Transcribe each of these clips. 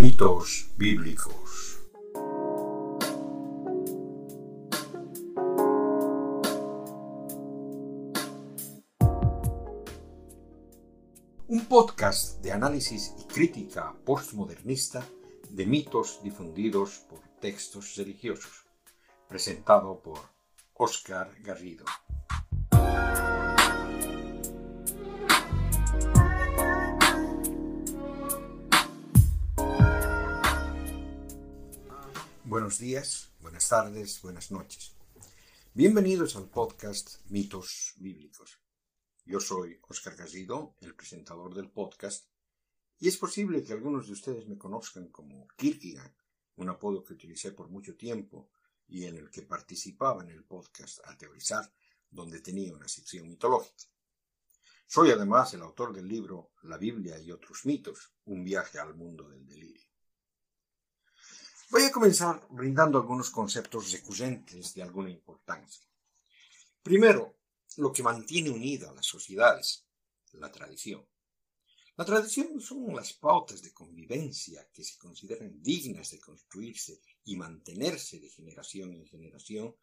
Mitos bíblicos. Un podcast de análisis y crítica postmodernista de mitos difundidos por textos religiosos, presentado por Oscar Garrido. Buenos días, buenas tardes, buenas noches. Bienvenidos al podcast Mitos Bíblicos. Yo soy Oscar Garrido, el presentador del podcast, y es posible que algunos de ustedes me conozcan como Kierkegaard, un apodo que utilicé por mucho tiempo y en el que participaba en el podcast a teorizar, donde tenía una sección mitológica. Soy además el autor del libro La Biblia y otros mitos, un viaje al mundo del delirio. Voy a comenzar brindando algunos conceptos recurrentes de alguna importancia. Primero, lo que mantiene unida a las sociedades, la tradición. La tradición son las pautas de convivencia que se consideran dignas de construirse y mantenerse de generación en generación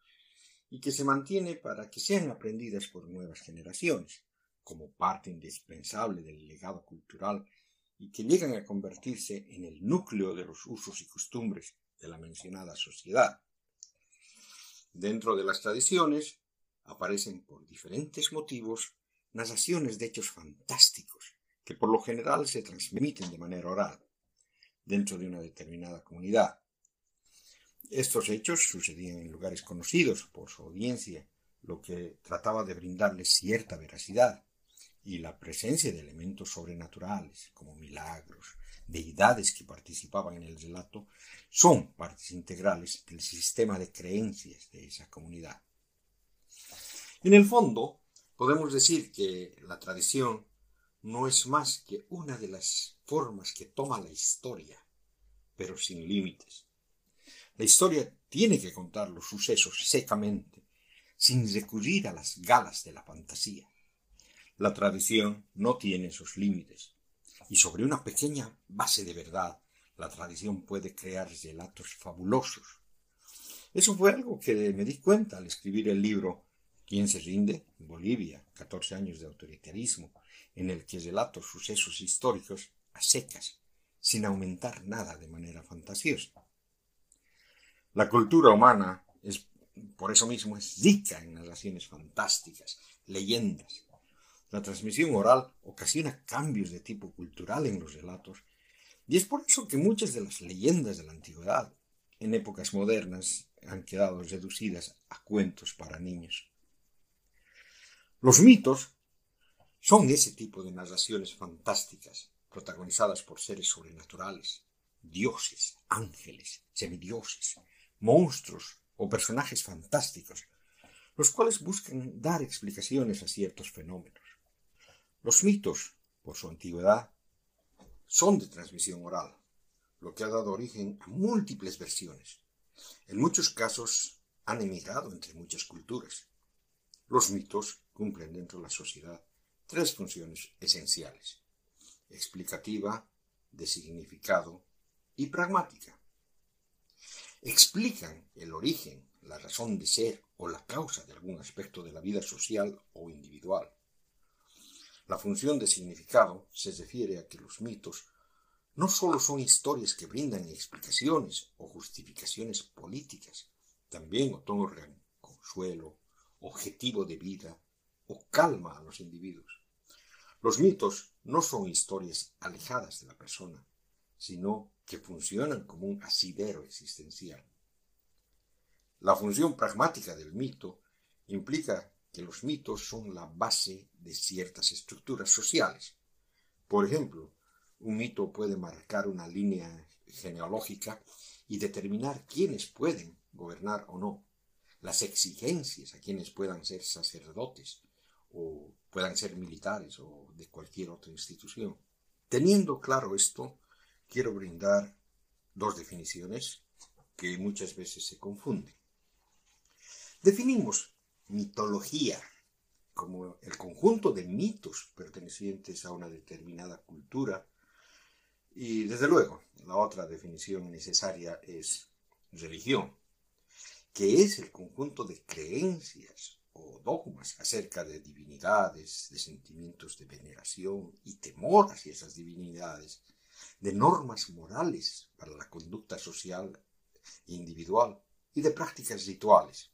y que se mantiene para que sean aprendidas por nuevas generaciones, como parte indispensable del legado cultural y que llegan a convertirse en el núcleo de los usos y costumbres de la mencionada sociedad. Dentro de las tradiciones aparecen por diferentes motivos narraciones de hechos fantásticos que por lo general se transmiten de manera oral dentro de una determinada comunidad. Estos hechos sucedían en lugares conocidos por su audiencia, lo que trataba de brindarles cierta veracidad y la presencia de elementos sobrenaturales como milagros, deidades que participaban en el relato, son partes integrales del sistema de creencias de esa comunidad. En el fondo, podemos decir que la tradición no es más que una de las formas que toma la historia, pero sin límites. La historia tiene que contar los sucesos secamente, sin recurrir a las galas de la fantasía. La tradición no tiene esos límites, y sobre una pequeña base de verdad, la tradición puede crear relatos fabulosos. Eso fue algo que me di cuenta al escribir el libro ¿Quién se rinde? Bolivia, 14 años de autoritarismo, en el que relato sucesos históricos a secas, sin aumentar nada de manera fantasiosa. La cultura humana es, por eso mismo, es rica en narraciones fantásticas, leyendas, la transmisión oral ocasiona cambios de tipo cultural en los relatos, y es por eso que muchas de las leyendas de la antigüedad, en épocas modernas, han quedado reducidas a cuentos para niños. Los mitos son ese tipo de narraciones fantásticas, protagonizadas por seres sobrenaturales, dioses, ángeles, semidioses, monstruos o personajes fantásticos, los cuales buscan dar explicaciones a ciertos fenómenos. Los mitos, por su antigüedad, son de transmisión oral, lo que ha dado origen a múltiples versiones. En muchos casos han emigrado entre muchas culturas. Los mitos cumplen dentro de la sociedad tres funciones esenciales, explicativa, de significado y pragmática. Explican el origen, la razón de ser o la causa de algún aspecto de la vida social o individual. La función de significado se refiere a que los mitos no sólo son historias que brindan explicaciones o justificaciones políticas, también otorgan consuelo, objetivo de vida o calma a los individuos. Los mitos no son historias alejadas de la persona, sino que funcionan como un asidero existencial. La función pragmática del mito implica que los mitos son la base de ciertas estructuras sociales. Por ejemplo, un mito puede marcar una línea genealógica y determinar quiénes pueden gobernar o no, las exigencias a quienes puedan ser sacerdotes o puedan ser militares o de cualquier otra institución. Teniendo claro esto, quiero brindar dos definiciones que muchas veces se confunden. Definimos mitología como el conjunto de mitos pertenecientes a una determinada cultura Y desde luego, la otra definición necesaria es religión, que es el conjunto de creencias o dogmas acerca de divinidades, de sentimientos de veneración y temor hacia esas divinidades, de normas morales para la conducta social e individual y de prácticas rituales.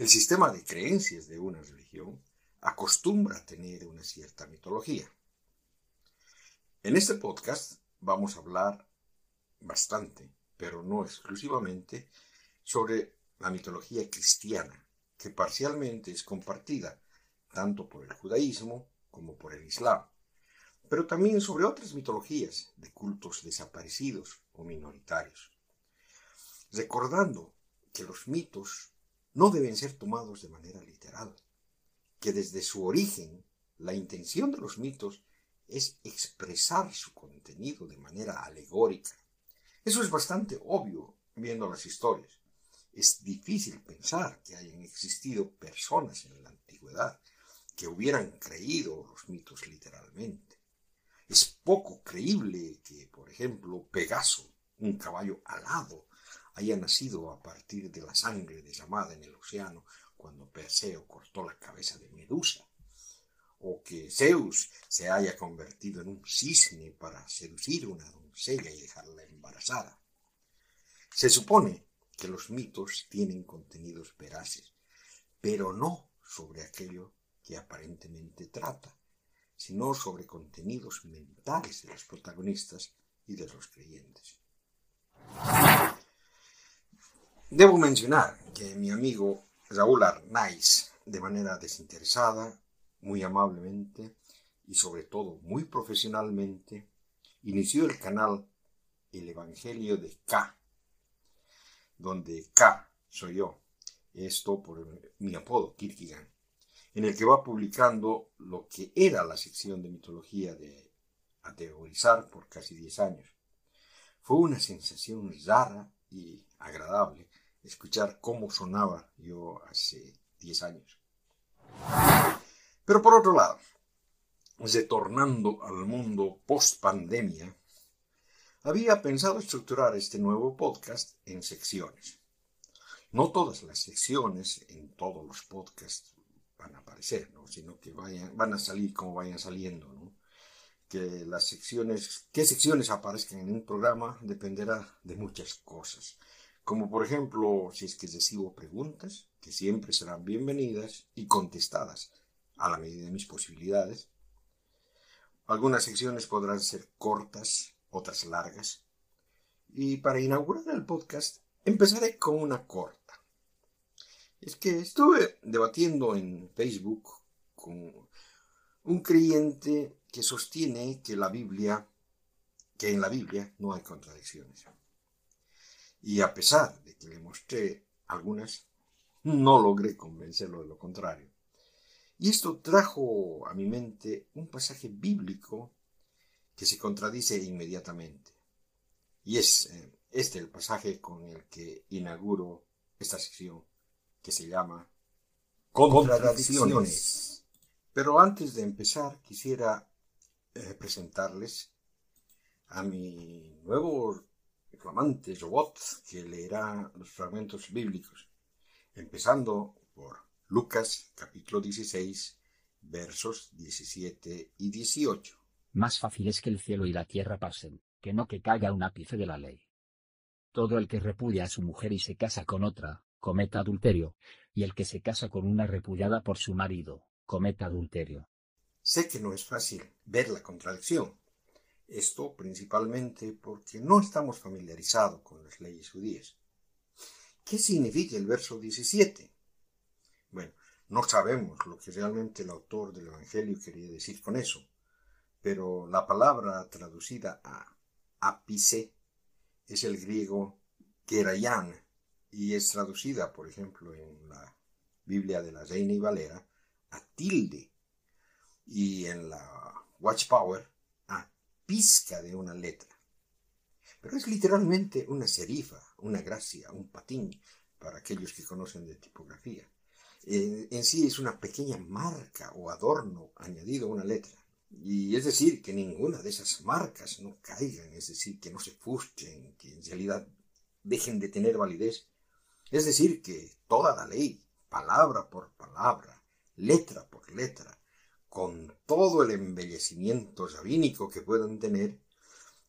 El sistema de creencias de una religión acostumbra a tener una cierta mitología. En este podcast vamos a hablar bastante, pero no exclusivamente, sobre la mitología cristiana, que parcialmente es compartida tanto por el judaísmo como por el islam, pero también sobre otras mitologías de cultos desaparecidos o minoritarios. Recordando que los mitos no deben ser tomados de manera literal, que desde su origen la intención de los mitos es expresar su contenido de manera alegórica. Eso es bastante obvio viendo las historias. Es difícil pensar que hayan existido personas en la antigüedad que hubieran creído los mitos literalmente. Es poco creíble que, por ejemplo, Pegaso, un caballo alado, haya nacido a partir de la sangre derramada en el océano cuando Perseo cortó la cabeza de Medusa, o que Zeus se haya convertido en un cisne para seducir a una doncella y dejarla embarazada. Se supone que los mitos tienen contenidos veraces, pero no sobre aquello que aparentemente trata, sino sobre contenidos mentales de los protagonistas y de los creyentes. Debo mencionar que mi amigo Raúl Arnaiz, de manera desinteresada, muy amablemente y sobre todo muy profesionalmente, inició el canal El Evangelio de K, donde K soy yo, esto por mi apodo, Kirkigan, en el que va publicando lo que era la sección de mitología de ateorizar por casi 10 años. Fue una sensación rara y agradable escuchar cómo sonaba yo hace 10 años. Pero por otro lado, retornando al mundo post pandemia, había pensado estructurar este nuevo podcast en secciones. No todas las secciones en todos los podcasts van a aparecer, sino que vayan, van a salir como vayan saliendo. Que las secciones, qué secciones aparezcan en un programa dependerá de muchas cosas como por ejemplo si es que recibo preguntas, que siempre serán bienvenidas y contestadas a la medida de mis posibilidades. Algunas secciones podrán ser cortas, otras largas. Y para inaugurar el podcast empezaré con una corta. Es que estuve debatiendo en Facebook con un creyente que sostiene que que en la Biblia no hay contradicciones. Y a pesar de que le mostré algunas, no logré convencerlo de lo contrario. Y esto trajo a mi mente un pasaje bíblico que se contradice inmediatamente. Y es eh, este el pasaje con el que inauguro esta sección que se llama Contradicciones. Pero antes de empezar quisiera eh, presentarles a mi nuevo flamante robot que leerá los fragmentos bíblicos, empezando por Lucas capítulo 16, versos 17 y 18. Más fácil es que el cielo y la tierra pasen, que no que caiga un ápice de la ley. Todo el que repudia a su mujer y se casa con otra, cometa adulterio, y el que se casa con una repudiada por su marido, cometa adulterio. Sé que no es fácil ver la contradicción, esto principalmente porque no estamos familiarizados con las leyes judías. ¿Qué significa el verso 17? Bueno, no sabemos lo que realmente el autor del Evangelio quería decir con eso, pero la palabra traducida a ápice es el griego kerayan y es traducida, por ejemplo, en la Biblia de la Reina y Valera a tilde y en la Watchpower pizca de una letra. Pero es literalmente una serifa, una gracia, un patín para aquellos que conocen de tipografía. en sí es una pequeña marca o adorno añadido a una letra. Y es decir, que ninguna de esas marcas no caigan, es decir, que no se fusten, que en realidad dejen de tener validez. Es decir, que toda la ley, palabra por palabra, letra por letra, con todo el embellecimiento rabínico que puedan tener,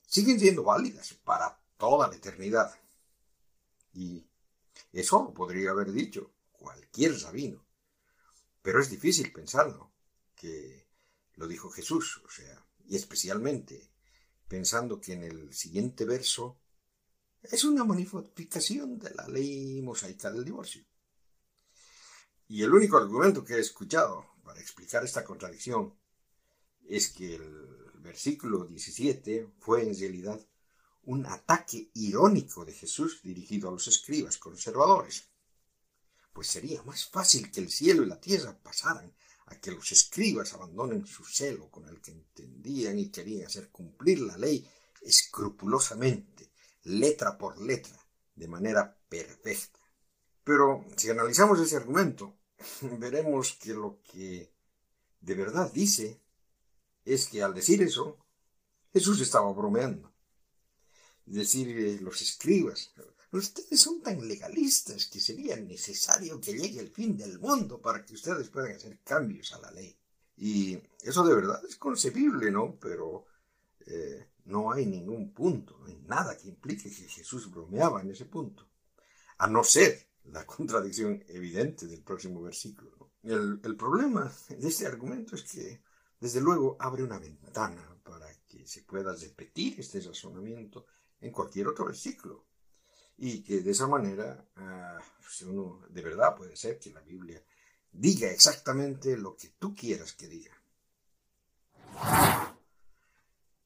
siguen siendo válidas para toda la eternidad. Y eso lo podría haber dicho cualquier rabino. Pero es difícil pensarlo, que lo dijo Jesús, o sea, y especialmente pensando que en el siguiente verso es una modificación de la ley mosaica del divorcio. Y el único argumento que he escuchado para explicar esta contradicción es que el versículo 17 fue en realidad un ataque irónico de Jesús dirigido a los escribas conservadores. Pues sería más fácil que el cielo y la tierra pasaran a que los escribas abandonen su celo con el que entendían y querían hacer cumplir la ley escrupulosamente, letra por letra, de manera perfecta. Pero si analizamos ese argumento, veremos que lo que de verdad dice es que al decir eso, Jesús estaba bromeando. Decir, eh, los escribas, ustedes son tan legalistas que sería necesario que llegue el fin del mundo para que ustedes puedan hacer cambios a la ley. Y eso de verdad es concebible, ¿no? Pero eh, no hay ningún punto, no hay nada que implique que Jesús bromeaba en ese punto. A no ser la contradicción evidente del próximo versículo. El, el problema de este argumento es que, desde luego, abre una ventana para que se pueda repetir este razonamiento en cualquier otro versículo. Y que de esa manera, ah, si uno de verdad puede ser que la Biblia diga exactamente lo que tú quieras que diga.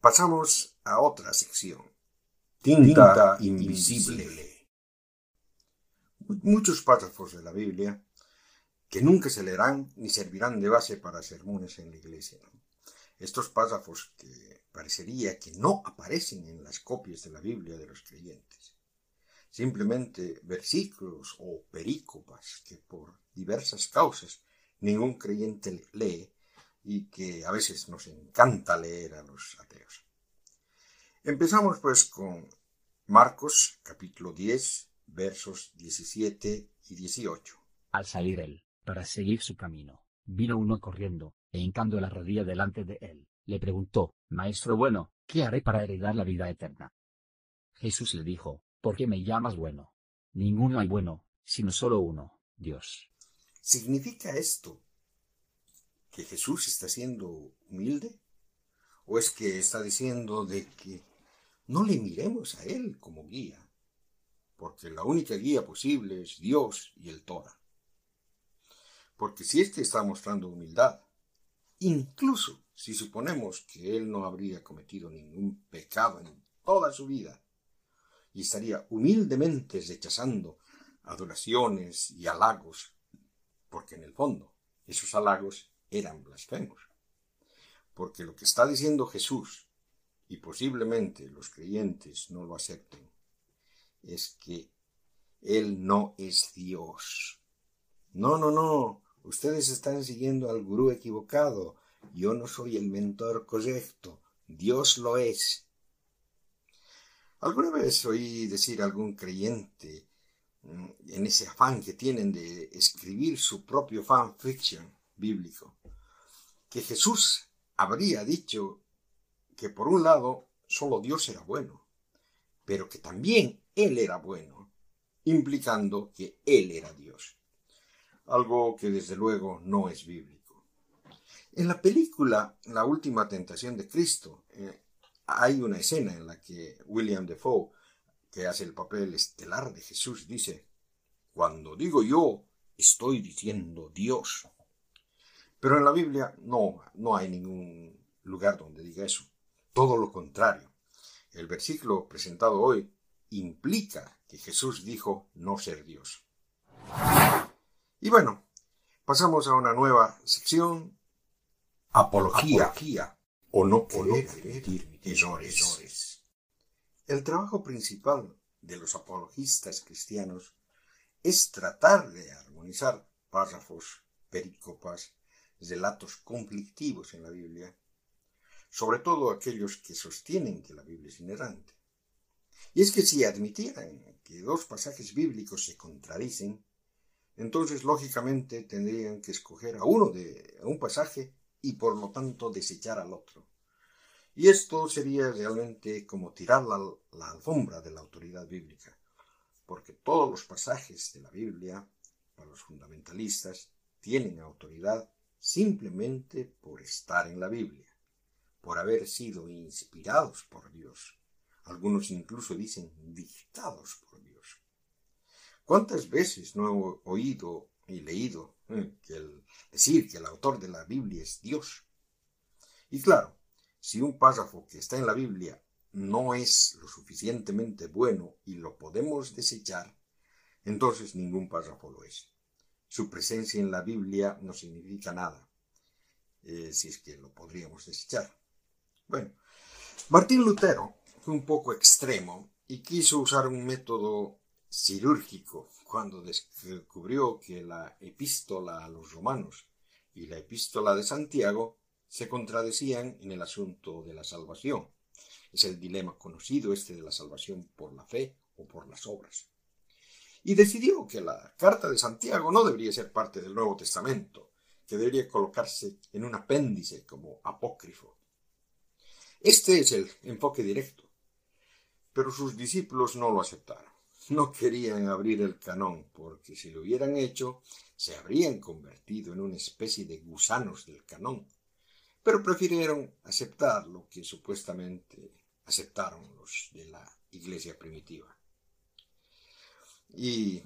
Pasamos a otra sección. Tinta, invisible muchos párrafos de la Biblia que nunca se leerán ni servirán de base para sermones en la iglesia. Estos párrafos que parecería que no aparecen en las copias de la Biblia de los creyentes. Simplemente versículos o perícopas que por diversas causas ningún creyente lee y que a veces nos encanta leer a los ateos. Empezamos pues con Marcos capítulo 10 versos 17 y 18. Al salir él, para seguir su camino, vino uno corriendo, e hincando la rodilla delante de él, le preguntó, Maestro bueno, ¿qué haré para heredar la vida eterna? Jesús le dijo, ¿por qué me llamas bueno? Ninguno hay bueno, sino solo uno, Dios. ¿Significa esto que Jesús está siendo humilde? ¿O es que está diciendo de que no le miremos a Él como guía, porque la única guía posible es Dios y el Torah. Porque si éste está mostrando humildad, incluso si suponemos que él no habría cometido ningún pecado en toda su vida, y estaría humildemente rechazando adoraciones y halagos, porque en el fondo esos halagos eran blasfemos. Porque lo que está diciendo Jesús, y posiblemente los creyentes no lo acepten, es que Él no es Dios. No, no, no. Ustedes están siguiendo al gurú equivocado. Yo no soy el mentor correcto. Dios lo es. ¿Alguna vez oí decir a algún creyente mm, en ese afán que tienen de escribir su propio fanfiction bíblico, que Jesús habría dicho que por un lado solo Dios era bueno, pero que también él era bueno, implicando que Él era Dios. Algo que desde luego no es bíblico. En la película La Última Tentación de Cristo eh, hay una escena en la que William Defoe, que hace el papel estelar de Jesús, dice, Cuando digo yo, estoy diciendo Dios. Pero en la Biblia no, no hay ningún lugar donde diga eso. Todo lo contrario. El versículo presentado hoy implica que Jesús dijo no ser Dios. Y bueno, pasamos a una nueva sección, apología, o no querer permitir errores. El trabajo principal de los apologistas cristianos es tratar de armonizar párrafos, pericopas, relatos conflictivos en la Biblia, sobre todo aquellos que sostienen que la Biblia es inerrante. Y es que si admitieran que dos pasajes bíblicos se contradicen, entonces lógicamente tendrían que escoger a uno de un pasaje y por lo tanto desechar al otro. Y esto sería realmente como tirar la, la alfombra de la autoridad bíblica, porque todos los pasajes de la Biblia, para los fundamentalistas, tienen autoridad simplemente por estar en la Biblia, por haber sido inspirados por Dios. Algunos incluso dicen dictados por Dios. ¿Cuántas veces no he oído y leído eh, decir que el autor de la Biblia es Dios? Y claro, si un párrafo que está en la Biblia no es lo suficientemente bueno y lo podemos desechar, entonces ningún párrafo lo es. Su presencia en la Biblia no significa nada, eh, si es que lo podríamos desechar. Bueno, Martín Lutero fue un poco extremo y quiso usar un método cirúrgico cuando descubrió que la epístola a los romanos y la epístola de Santiago se contradecían en el asunto de la salvación. Es el dilema conocido este de la salvación por la fe o por las obras. Y decidió que la carta de Santiago no debería ser parte del Nuevo Testamento, que debería colocarse en un apéndice como apócrifo. Este es el enfoque directo. Pero sus discípulos no lo aceptaron no querían abrir el canón, porque si lo hubieran hecho, se habrían convertido en una especie de gusanos del canón. Pero prefirieron aceptar lo que supuestamente aceptaron los de la iglesia primitiva. Y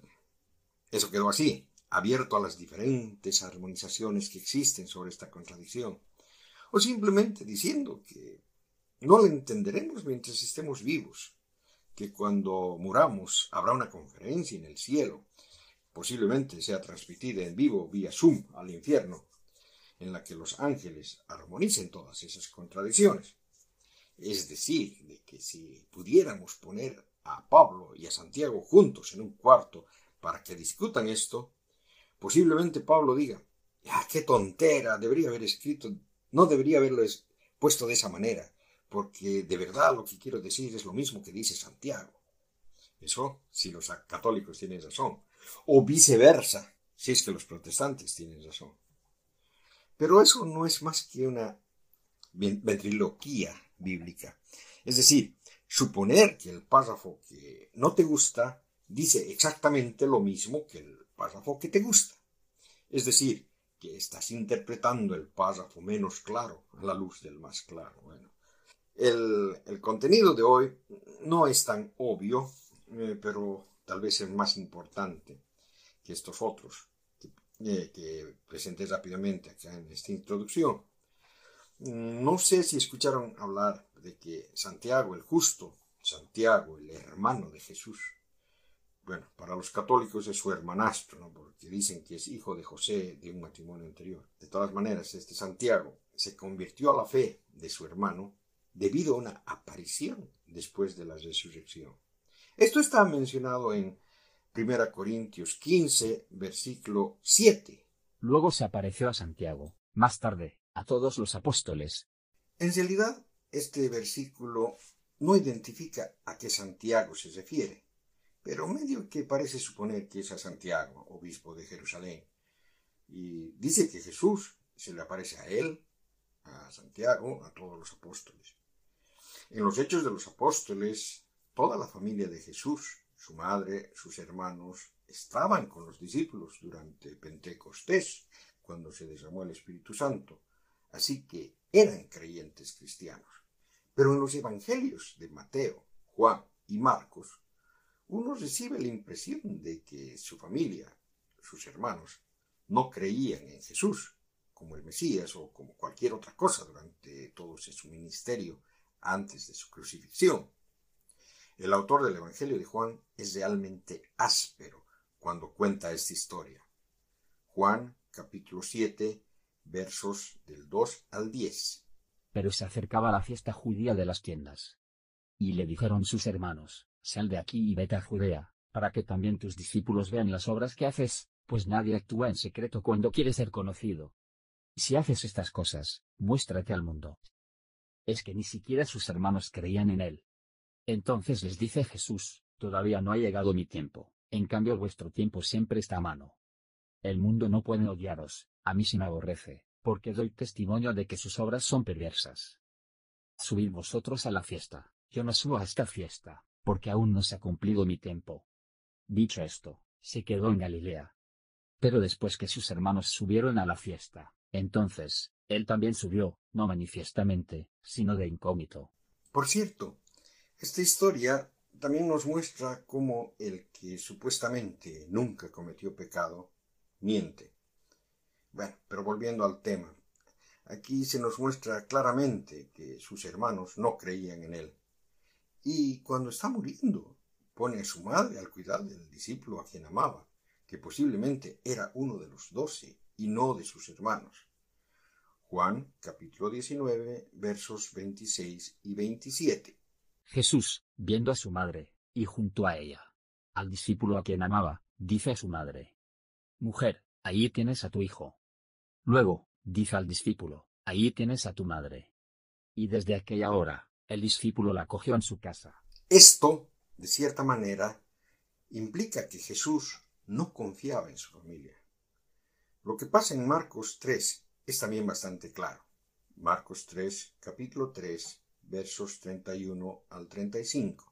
eso quedó así, abierto a las diferentes armonizaciones que existen sobre esta contradicción, o simplemente diciendo que no lo entenderemos mientras estemos vivos, que cuando muramos habrá una conferencia en el cielo, posiblemente sea transmitida en vivo vía Zoom al infierno, en la que los ángeles armonicen todas esas contradicciones. Es decir, de que si pudiéramos poner a Pablo y a Santiago juntos en un cuarto para que discutan esto, posiblemente Pablo diga, ¡ah, qué tontera! Debería haber escrito, no debería haberlo puesto de esa manera porque de verdad lo que quiero decir es lo mismo que dice Santiago. Eso si los católicos tienen razón. O viceversa, si es que los protestantes tienen razón. Pero eso no es más que una ventriloquía bíblica. Es decir, suponer que el párrafo que no te gusta dice exactamente lo mismo que el párrafo que te gusta. Es decir, que estás interpretando el párrafo menos claro a la luz del más claro. Bueno, el, contenido de hoy no es tan obvio, eh, pero tal vez es más importante que estos otros que, eh, presenté rápidamente acá en esta introducción. Mm, no sé si escucharon hablar de que Santiago el justo, Santiago el hermano de Jesús, bueno, para los católicos es su hermanastro, porque dicen que es hijo de José de un matrimonio anterior. De todas maneras, este Santiago se convirtió a la fe de su hermano debido a una aparición después de la resurrección. Esto está mencionado en 1 Corintios 15, versículo 7. Luego se apareció a Santiago, más tarde, a todos los apóstoles. En realidad, este versículo no identifica a qué Santiago se refiere, pero medio que parece suponer que es a Santiago, obispo de Jerusalén, y dice que Jesús se le aparece a él, a Santiago, a todos los apóstoles. En los Hechos de los Apóstoles, toda la familia de Jesús, su madre, sus hermanos, estaban con los discípulos durante Pentecostés, cuando se derramó el Espíritu Santo. Así que eran creyentes cristianos. Pero en los Evangelios de Mateo, Juan y Marcos, uno recibe la impresión de que su familia, sus hermanos, no creían en Jesús como el Mesías o como cualquier otra cosa durante todo su ministerio antes de su crucifixión. El autor del Evangelio de Juan es realmente áspero cuando cuenta esta historia. Juan capítulo 7 versos del 2 al 10. Pero se acercaba la fiesta judía de las tiendas. Y le dijeron sus hermanos, sal de aquí y vete a Judea, para que también tus discípulos vean las obras que haces, pues nadie actúa en secreto cuando quiere ser conocido. Si haces estas cosas, muéstrate al mundo. Es que ni siquiera sus hermanos creían en él. Entonces les dice Jesús, todavía no ha llegado mi tiempo, en cambio vuestro tiempo siempre está a mano. El mundo no puede odiaros, a mí sí me aborrece, porque doy testimonio de que sus obras son perversas. Subid vosotros a la fiesta, yo no subo a esta fiesta, porque aún no se ha cumplido mi tiempo. Dicho esto, se quedó en Galilea. Pero después que sus hermanos subieron a la fiesta, entonces, él también subió, no manifiestamente, sino de incógnito. Por cierto, esta historia también nos muestra cómo el que supuestamente nunca cometió pecado, miente. Bueno, pero volviendo al tema, aquí se nos muestra claramente que sus hermanos no creían en él. Y cuando está muriendo, pone a su madre al cuidado del discípulo a quien amaba, que posiblemente era uno de los doce y no de sus hermanos. Juan capítulo 19 versos 26 y 27. Jesús, viendo a su madre, y junto a ella, al discípulo a quien amaba, dice a su madre, Mujer, ahí tienes a tu hijo. Luego, dice al discípulo, ahí tienes a tu madre. Y desde aquella hora, el discípulo la cogió en su casa. Esto, de cierta manera, implica que Jesús no confiaba en su familia. Lo que pasa en Marcos 3 es también bastante claro. Marcos 3, capítulo 3, versos 31 al 35.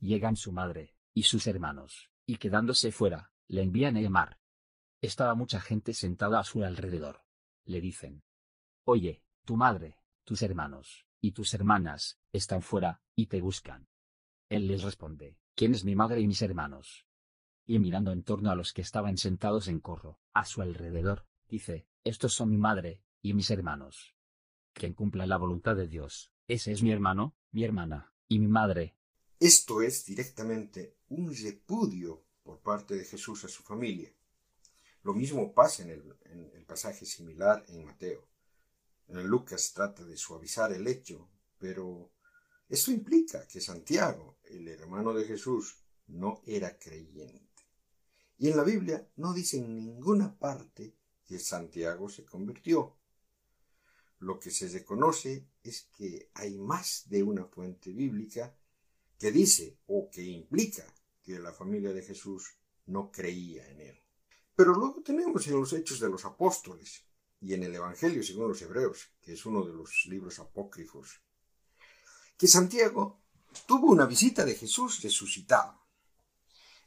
Llegan su madre, y sus hermanos, y quedándose fuera, le envían a llamar. Estaba mucha gente sentada a su alrededor. Le dicen, Oye, tu madre, tus hermanos, y tus hermanas, están fuera, y te buscan. Él les responde, ¿quién es mi madre y mis hermanos? Y mirando en torno a los que estaban sentados en corro, a su alrededor, dice, Estos son mi madre, y mis hermanos. Quien cumpla la voluntad de Dios, ese es mi hermano, mi hermana, y mi madre. Esto es directamente un repudio por parte de Jesús a su familia. Lo mismo pasa en el, pasaje similar en Mateo. En Lucas trata de suavizar el hecho, pero esto implica que Santiago, el hermano de Jesús, no era creyente. Y en la Biblia no dice en ninguna parte que Santiago se convirtió. Lo que se reconoce es que hay más de una fuente bíblica que dice o que implica que la familia de Jesús no creía en él. Pero luego tenemos en los Hechos de los Apóstoles y en el Evangelio según los Hebreos, que es uno de los libros apócrifos, que Santiago tuvo una visita de Jesús resucitado.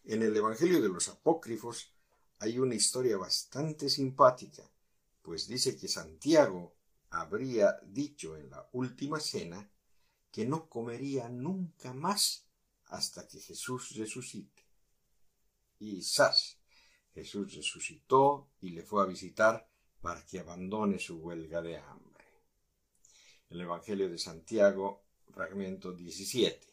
En el Evangelio de los Apócrifos hay una historia bastante simpática, pues dice que Santiago habría dicho en la última cena que no comería nunca más hasta que Jesús resucite. Y ¡zas! Jesús resucitó y le fue a visitar para que abandone su huelga de hambre. El Evangelio de Santiago, fragmento 17.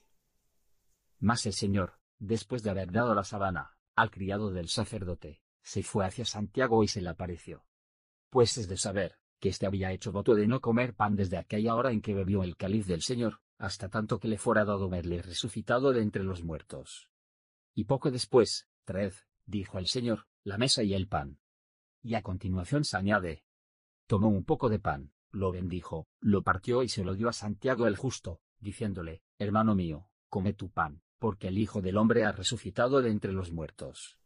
Mas el Señor, después de haber dado la sabana al criado del sacerdote, se fue hacia Santiago y se le apareció. Pues es de saber que éste había hecho voto de no comer pan desde aquella hora en que bebió el cáliz del Señor, hasta tanto que le fuera dado verle resucitado de entre los muertos. Y poco después, traed, dijo el Señor, la mesa y el pan. Y a continuación se añade, tomó un poco de pan, lo bendijo, lo partió y se lo dio a Santiago el justo, diciéndole, hermano mío, come tu pan, porque el Hijo del Hombre ha resucitado de entre los muertos.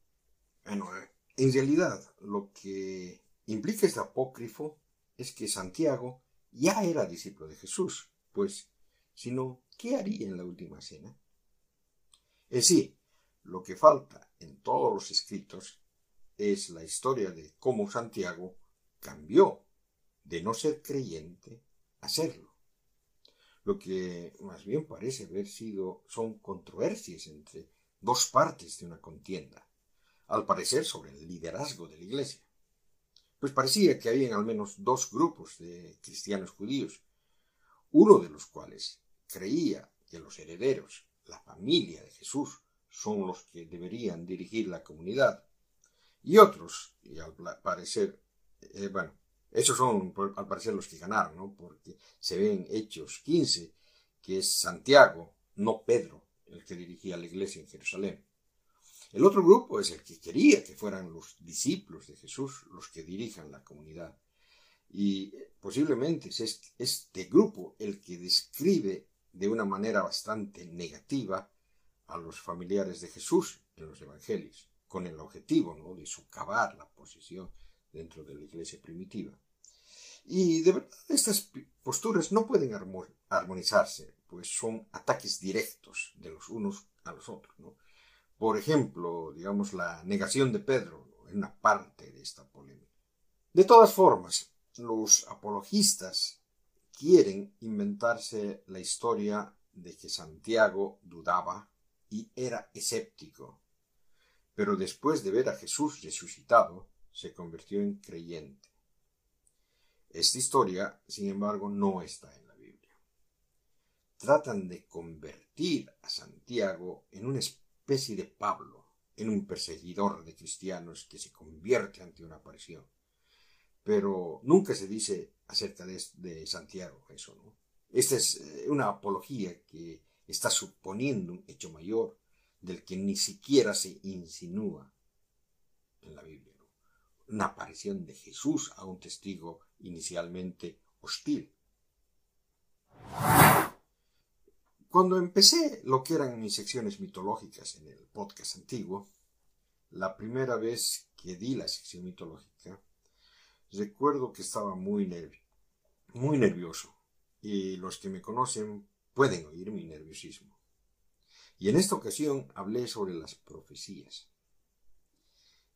En realidad, lo que implica este apócrifo es que Santiago ya era discípulo de Jesús, pues, si no, ¿qué haría en la última cena? Es decir, lo que falta en todos los escritos es la historia de cómo Santiago cambió de no ser creyente a serlo. Lo que más bien parece haber sido son controversias entre dos partes de una contienda, al parecer sobre el liderazgo de la iglesia pues parecía que habían al menos dos grupos de cristianos judíos, uno de los cuales creía que los herederos, la familia de Jesús, son los que deberían dirigir la comunidad, y otros, y al parecer, eh, bueno, esos son al parecer los que ganaron, ¿no? porque se ve en Hechos 15 que es Santiago, no Pedro, el que dirigía la iglesia en Jerusalén. El otro grupo es el que quería que fueran los discípulos de Jesús los que dirijan la comunidad. Y posiblemente es este grupo el que describe de una manera bastante negativa a los familiares de Jesús en los evangelios, con el objetivo ¿no? de socavar la posición dentro de la iglesia primitiva. Y de verdad estas posturas no pueden armonizarse, pues son ataques directos de los unos a los otros. Por ejemplo, digamos, la negación de Pedro en una parte de esta polémica. De todas formas, los apologistas quieren inventarse la historia de que Santiago dudaba y era escéptico, pero después de ver a Jesús resucitado, se convirtió en creyente. Esta historia, sin embargo, no está en la Biblia. Tratan de convertir a Santiago en una especie de Pablo, en un perseguidor de cristianos que se convierte ante una aparición. Pero nunca se dice acerca de, de Santiago eso, ¿no? Esta es eh, una apología que está suponiendo un hecho mayor del que ni siquiera se insinúa en la Biblia. Una aparición de Jesús a un testigo inicialmente hostil. Cuando empecé lo que eran mis secciones mitológicas en el podcast antiguo, la primera vez que di la sección mitológica, recuerdo que estaba muy, muy nervioso y los que me conocen pueden oír mi nerviosismo. Y en esta ocasión hablé sobre las profecías.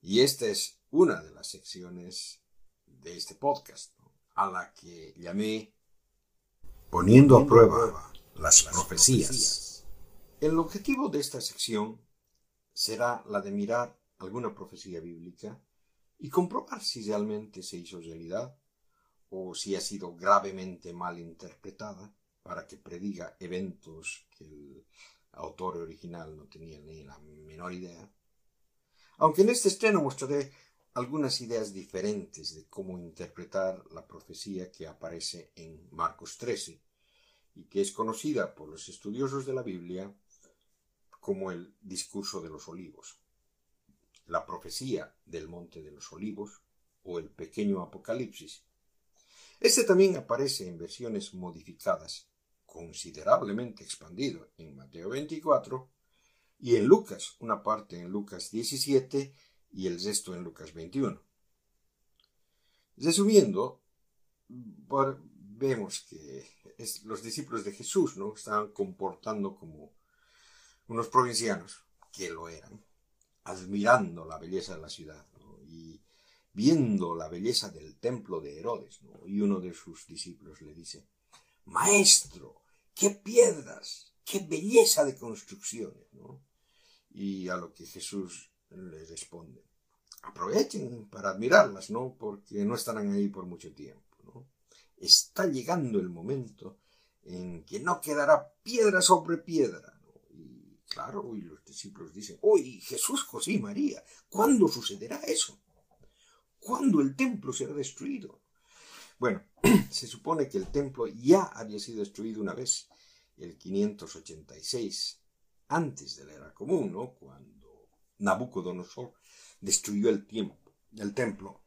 Y esta es una de las secciones de este podcast, a la que llamé Poniendo a prueba las profecías. El objetivo de esta sección será la de mirar alguna profecía bíblica y comprobar si realmente se hizo realidad o si ha sido gravemente mal interpretada para que prediga eventos que el autor original no tenía ni la menor idea. Aunque en este estreno mostraré algunas ideas diferentes de cómo interpretar la profecía que aparece en Marcos 13 y que es conocida por los estudiosos de la Biblia como el discurso de los olivos, la profecía del monte de los olivos o el pequeño apocalipsis. Este también aparece en versiones modificadas considerablemente expandido en Mateo 24 y en Lucas, una parte en Lucas 17 y el resto en Lucas 21. Resumiendo, vemos que los discípulos de Jesús no estaban comportando como unos provincianos que lo eran, admirando la belleza de la ciudad y viendo la belleza del templo de Herodes. Y uno de sus discípulos le dice, Maestro, qué piedras, qué belleza de construcciones, ¿no? Y a lo que Jesús le responde, aprovechen para admirarlas, ¿no? Porque no estarán ahí por mucho tiempo, ¿no? Está llegando el momento en que no quedará piedra sobre piedra. Y claro, y los discípulos dicen, ¡Uy, Jesús, José y María! ¿Cuándo sucederá eso? ¿Cuándo el templo será destruido? Bueno, se supone que el templo ya había sido destruido una vez, el 586, antes de la era común, ¿no? Cuando Nabucodonosor destruyó el, tiempo, el templo.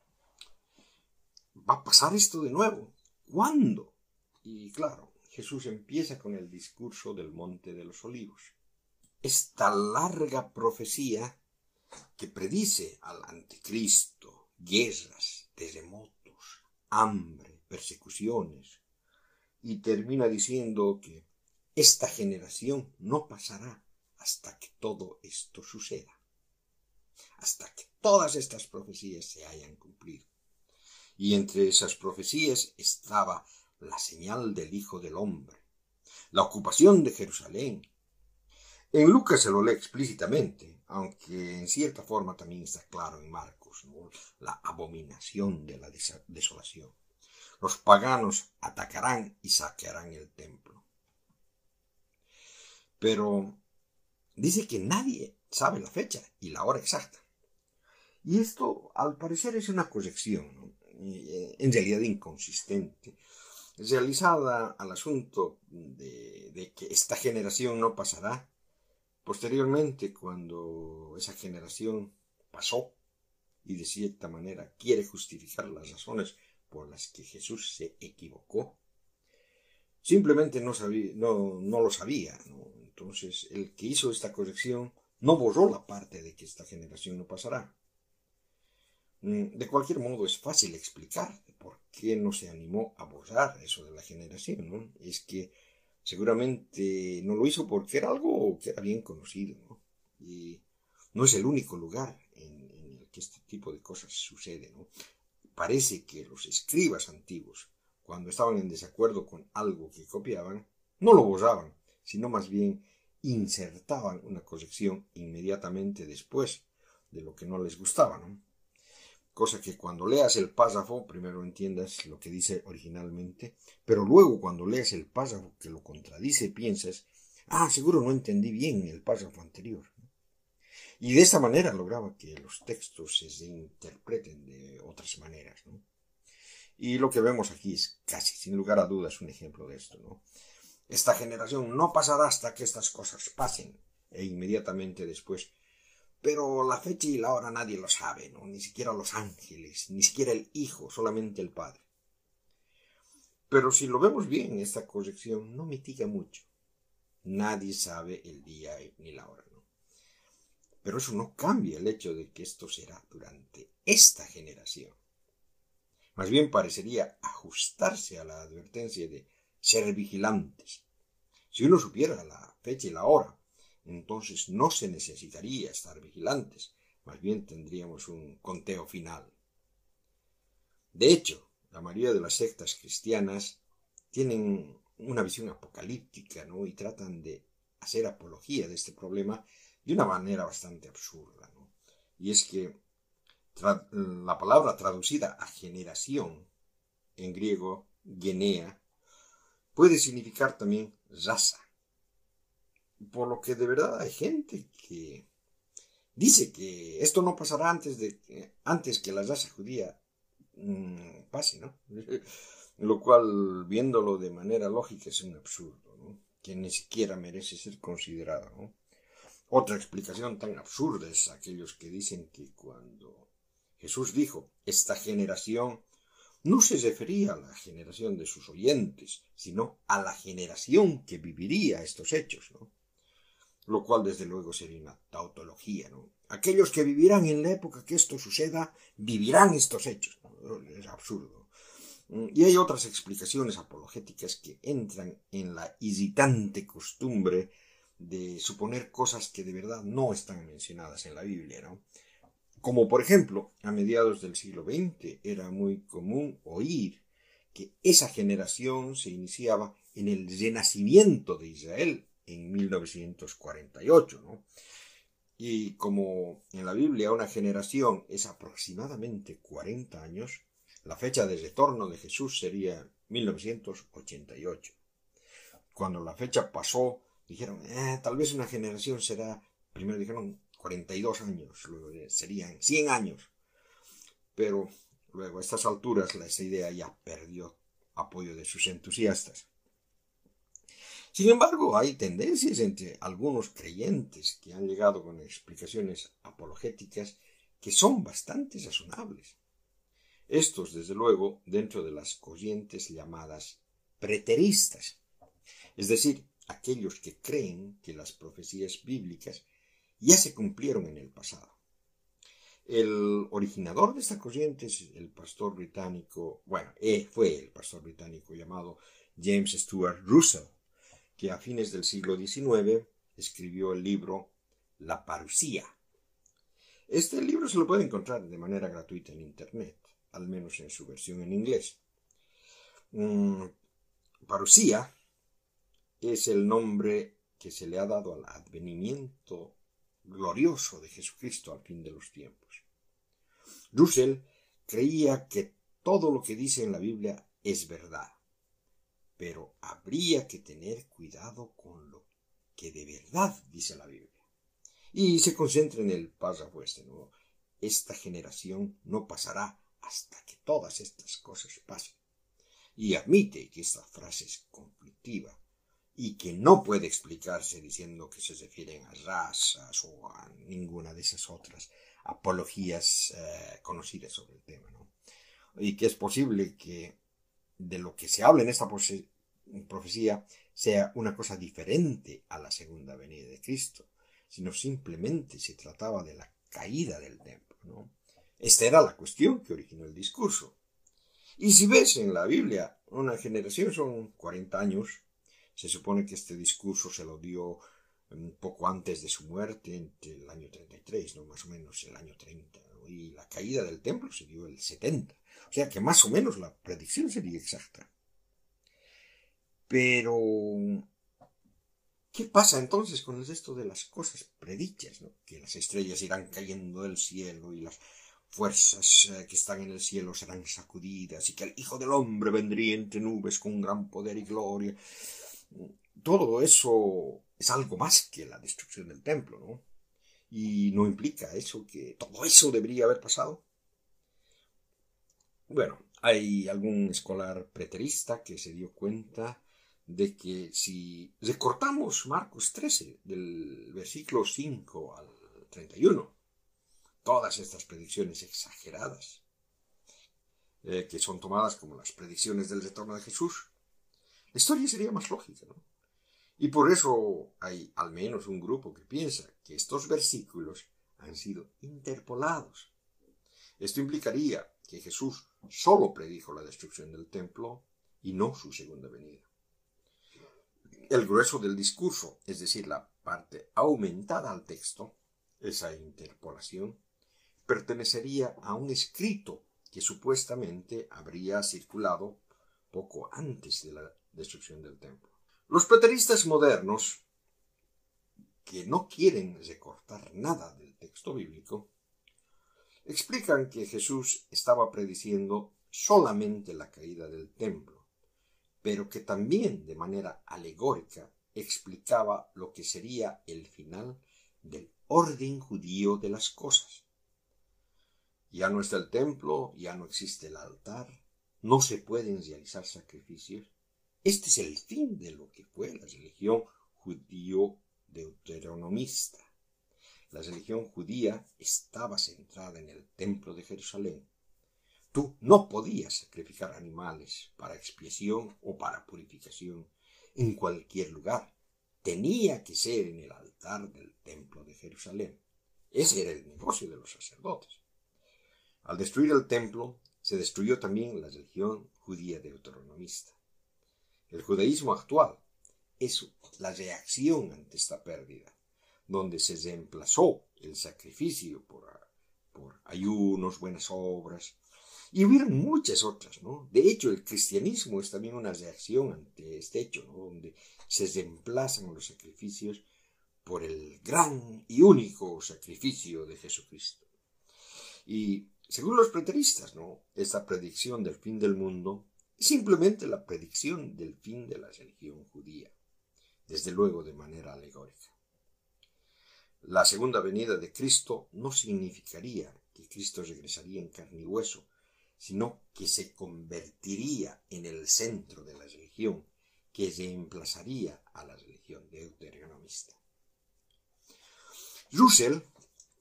¿Va a pasar esto de nuevo? ¿Cuándo? Y claro, Jesús empieza con el discurso del Monte de los Olivos. Esta larga profecía que predice al anticristo, guerras, terremotos, hambre, persecuciones, y termina diciendo que esta generación no pasará hasta que todo esto suceda, hasta que todas estas profecías se hayan cumplido. Y entre esas profecías estaba la señal del Hijo del Hombre, la ocupación de Jerusalén. En Lucas se lo lee explícitamente, aunque en cierta forma también está claro en Marcos, la abominación de la desolación. Los paganos atacarán y saquearán el templo. Pero dice que nadie sabe la fecha y la hora exacta. Y esto, al parecer, es una corrección, eh, en realidad inconsistente, realizada al asunto de que esta generación no pasará Posteriormente, cuando esa generación pasó y de cierta manera quiere justificar las razones por las que Jesús se equivocó. Simplemente no, sabía, no, no lo sabía. Entonces, el que hizo esta corrección no borró la parte de que esta generación no pasará. Mm, de cualquier modo, es fácil explicar por qué no se animó a borrar eso de la generación. Es que seguramente no lo hizo porque era algo que era bien conocido. ¿no? Y no es el único lugar en, el que este tipo de cosas sucede. Parece que los escribas antiguos, cuando estaban en desacuerdo con algo que copiaban, no lo borraban, sino más bien insertaban una corrección inmediatamente después de lo que no les gustaba, ¿no? Cosa que cuando leas el párrafo, primero entiendas lo que dice originalmente, pero luego cuando leas el párrafo que lo contradice, piensas, ah, seguro no entendí bien el párrafo anterior. Y de esta manera lograba que los textos se interpreten de otras maneras. Y lo que vemos aquí es casi, sin lugar a dudas, un ejemplo de esto. ¿no? Esta generación no pasará hasta que estas cosas pasen, e inmediatamente después. Pero la fecha y la hora nadie lo sabe, ni siquiera los ángeles, ni siquiera el Hijo, solamente el Padre. Pero si lo vemos bien, esta corrección no mitiga mucho. Nadie sabe el día ni la hora. Pero eso no cambia el hecho de que esto será durante esta generación. Más bien parecería ajustarse a la advertencia de ser vigilantes. Si uno supiera la fecha y la hora, entonces no se necesitaría estar vigilantes, más bien tendríamos un conteo final. De hecho, la mayoría de las sectas cristianas tienen una visión apocalíptica, ¿no? Y tratan de hacer apología de este problema de una manera bastante absurda. ¿no? Y es que la palabra traducida a generación, en griego, genea, puede significar también raza. Por lo que de verdad hay gente que dice que esto no pasará antes, de, antes que la raza judía mm, pase, ¿no? Lo cual, viéndolo de manera lógica, es un absurdo, ¿no? Que ni siquiera merece ser considerado, ¿no? Otra explicación tan absurda es aquellos que dicen que cuando Jesús dijo esta generación no se refería a la generación de sus oyentes, sino a la generación que viviría estos hechos, ¿no? Lo cual desde luego sería una tautología. Aquellos que vivirán en la época que esto suceda, vivirán estos hechos. Es absurdo. Y hay otras explicaciones apologéticas que entran en la irritante costumbre de suponer cosas que de verdad no están mencionadas en la Biblia, ¿no? Como por ejemplo, a mediados del siglo XX era muy común oír que esa generación se iniciaba en el renacimiento de Israel en 1948, ¿no? Y como en la Biblia una generación es aproximadamente 40 años, la fecha de retorno de Jesús sería 1988. Cuando la fecha pasó dijeron, eh, tal vez una generación será, primero dijeron 42 años, luego serían 100 años. Pero luego a estas alturas esa idea ya perdió apoyo de sus entusiastas. Sin embargo, hay tendencias entre algunos creyentes que han llegado con explicaciones apologéticas que son bastante razonables. Estos, desde luego, dentro de las corrientes llamadas preteristas, es decir, aquellos que creen que las profecías bíblicas ya se cumplieron en el pasado. El originador de esta corriente es el pastor británico, bueno, eh, fue el pastor británico llamado James Stuart Russell, que a fines del siglo XIX escribió el libro La Parusía. Este libro se lo puede encontrar de manera gratuita en Internet, al menos en su versión en inglés. Mm, parusía es el nombre que se le ha dado al advenimiento glorioso de Jesucristo al fin de los tiempos. Russell creía que todo lo que dice en la Biblia es verdad, pero habría que tener cuidado con lo que de verdad dice la Biblia. Y se concentra en el párrafo este, ¿no? Esta generación no pasará hasta que todas estas cosas pasen. Y admite que esta frase es conflictiva, y que no puede explicarse diciendo que se refieren a razas o a ninguna de esas otras apologías eh, conocidas sobre el tema. y que es posible que de lo que se habla en esta profecía sea una cosa diferente a la segunda venida de Cristo, sino simplemente se trataba de la caída del templo. ¿no? Esta era la cuestión que originó el discurso. Y si ves en la Biblia, una generación son 40 años, se supone que este discurso se lo dio un poco antes de su muerte, entre el año 33, ¿no? más o menos el año 30, y la caída del templo se dio el 70. O sea que más o menos la predicción sería exacta. Pero, ¿qué pasa entonces con esto de las cosas predichas? ¿no? Que las estrellas irán cayendo del cielo y las fuerzas eh, que están en el cielo serán sacudidas y que el Hijo del Hombre vendría entre nubes con gran poder y gloria. Todo eso es algo más que la destrucción del templo, ¿no? Y no implica eso que todo eso debería haber pasado. Bueno, hay algún escolar preterista que se dio cuenta de que si recortamos Marcos 13 del versículo 5 al 31, todas estas predicciones exageradas, eh, que son tomadas como las predicciones del retorno de Jesús, la historia sería más lógica, ¿no? Y por eso hay al menos un grupo que piensa que estos versículos han sido interpolados. Esto implicaría que Jesús solo predijo la destrucción del templo y no su segunda venida. El grueso del discurso, es decir, la parte aumentada al texto, esa interpolación, pertenecería a un escrito que supuestamente habría circulado poco antes de la destrucción del templo. Los preteristas modernos, que no quieren recortar nada del texto bíblico, explican que Jesús estaba prediciendo solamente la caída del templo, pero que también de manera alegórica explicaba lo que sería el final del orden judío de las cosas. Ya no está el templo, ya no existe el altar, no se pueden realizar sacrificios. Este es el fin de lo que fue la religión judío deuteronomista. La religión judía estaba centrada en el templo de Jerusalén. Tú no podías sacrificar animales para expiación o para purificación en cualquier lugar. Tenía que ser en el altar del templo de Jerusalén. Ese era el negocio de los sacerdotes. Al destruir el templo, se destruyó también la religión judía deuteronomista. El judaísmo actual es la reacción ante esta pérdida donde se reemplazó el sacrificio por, ayunos, buenas obras, y hubieron muchas otras, ¿no? De hecho, el cristianismo es también una reacción ante este hecho, ¿no? Donde se reemplazan los sacrificios por el gran y único sacrificio de Jesucristo. Y según los preteristas, ¿no? Esta predicción del fin del mundo es simplemente la predicción del fin de la religión judía, desde luego de manera alegórica. La segunda venida de Cristo no significaría que Cristo regresaría en carne y hueso, sino que se convertiría en el centro de la religión, que reemplazaría a la religión deuteronomista. Russell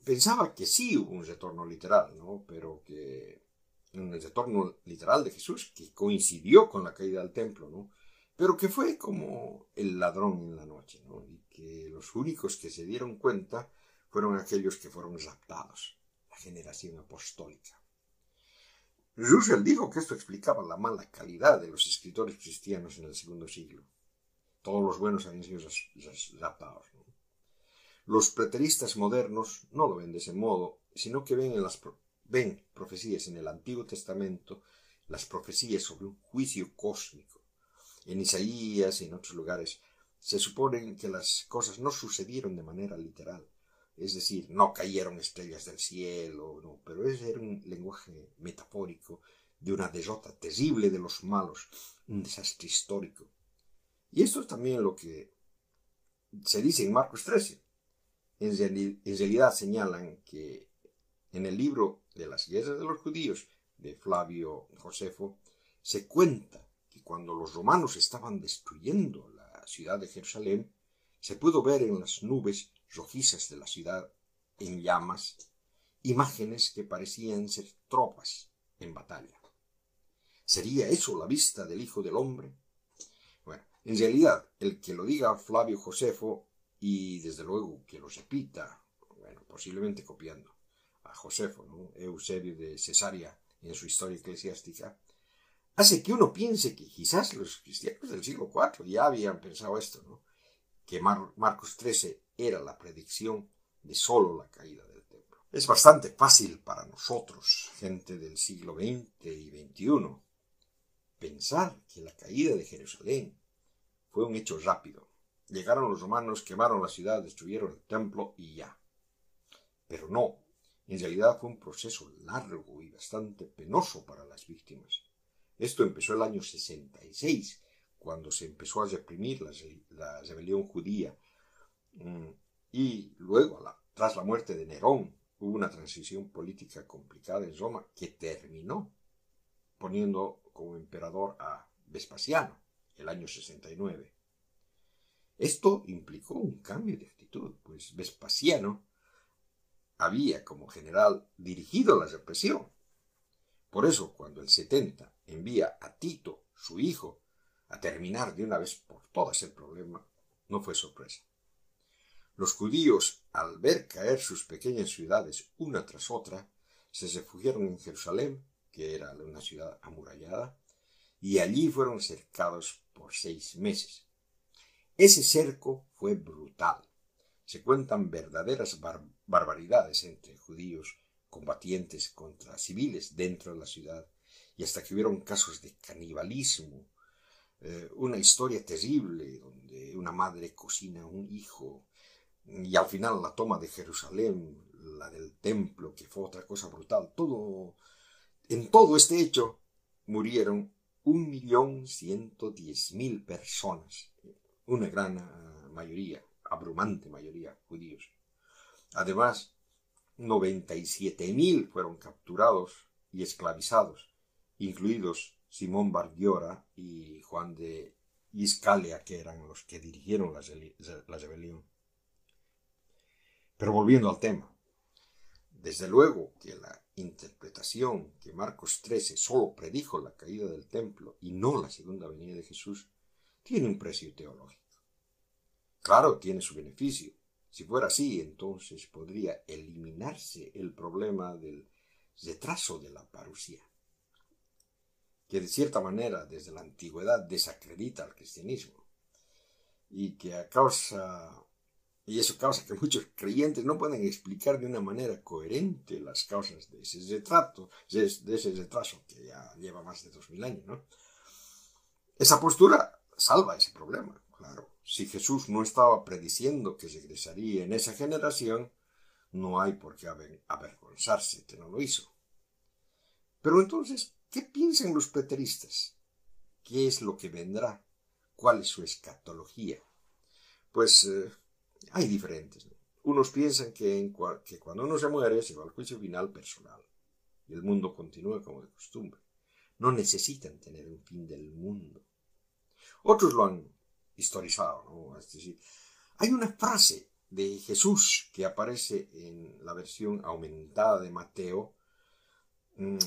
pensaba que sí hubo un retorno literal, ¿no? pero que un retorno literal de Jesús que coincidió con la caída del templo, ¿no? Pero que fue como el ladrón en la noche, ¿no? y que los únicos que se dieron cuenta fueron aquellos que fueron raptados, la generación apostólica. Russell dijo que esto explicaba la mala calidad de los escritores cristianos en el segundo siglo. Todos los buenos habían sido raptados. Los preteristas modernos no lo ven de ese modo, sino que ven, en las, ven profecías en el Antiguo Testamento, las profecías sobre un juicio cósmico en Isaías y en otros lugares, se supone que las cosas no sucedieron de manera literal. Es decir, no cayeron estrellas del cielo, no, pero ese era un lenguaje metafórico de una derrota terrible de los malos, un desastre histórico. Y esto es también lo que se dice en Marcos 13. En, realidad señalan que en el libro de las guerras de los judíos de Flavio Josefo se cuenta cuando los romanos estaban destruyendo la ciudad de Jerusalén, se pudo ver en las nubes rojizas de la ciudad en llamas imágenes que parecían ser tropas en batalla. ¿Sería eso la vista del Hijo del Hombre? Bueno, en realidad, el que lo diga Flavio Josefo, y desde luego que lo repita, bueno, posiblemente copiando a Josefo. Eusebio de Cesarea en su historia eclesiástica, hace que uno piense que quizás los cristianos del siglo IV ya habían pensado esto, ¿no? que Marcos 13 era la predicción de solo la caída del templo. Es bastante fácil para nosotros, gente del siglo XX y XXI, pensar que la caída de Jerusalén fue un hecho rápido. Llegaron los romanos, quemaron la ciudad, destruyeron el templo y ya. Pero no, en realidad fue un proceso largo y bastante penoso para las víctimas. Esto empezó el año 66, cuando se empezó a reprimir la, rebelión judía. Mm, y luego, tras la muerte de Nerón, hubo una transición política complicada en Roma que terminó poniendo como emperador a Vespasiano, el año 69. Esto implicó un cambio de actitud, pues Vespasiano había como general dirigido la represión. Por eso, cuando el 70 envía a Tito, su hijo, a terminar de una vez por todas el problema, no fue sorpresa. Los judíos, al ver caer sus pequeñas ciudades una tras otra, se refugiaron en Jerusalén, que era una ciudad amurallada, y allí fueron cercados por seis meses. Ese cerco fue brutal. Se cuentan verdaderas barbaridades entre judíos combatientes contra civiles dentro de la ciudad, y hasta que hubieron casos de canibalismo eh, una historia terrible donde una madre cocina a un hijo y al final la toma de Jerusalén, la del templo, que fue otra cosa brutal. Todo, en todo este hecho murieron un millón ciento diez mil personas, una gran eh, mayoría, abrumante mayoría judíos. Además, noventa y siete mil fueron capturados y esclavizados, incluidos Simón Bardiora y Juan de Iscalia, que eran los que dirigieron la, rebelión. Pero volviendo al tema, desde luego que la interpretación que Marcos 13 solo predijo la caída del templo y no la segunda venida de Jesús, tiene un precio teológico. Claro, tiene su beneficio. Si fuera así, entonces podría eliminarse el problema del retraso de la parusía que de cierta manera desde la antigüedad desacredita al cristianismo y que a causa y eso causa que muchos creyentes no pueden explicar de una manera coherente las causas de ese retrato, de ese retraso que ya lleva más de dos mil años, ¿no? Esa postura salva ese problema, claro. Si Jesús no estaba prediciendo que regresaría en esa generación, no hay por qué avergonzarse que no lo hizo. Pero entonces, ¿Qué piensan los preteristas? ¿Qué es lo que vendrá? ¿Cuál es su escatología? Pues eh, hay diferentes. Unos piensan que, cuando uno se muere se va al juicio final personal y el mundo continúa como de costumbre. No necesitan tener un fin del mundo. Otros lo han historizado, ¿no? Hay una frase de Jesús que aparece en la versión aumentada de Mateo, mm,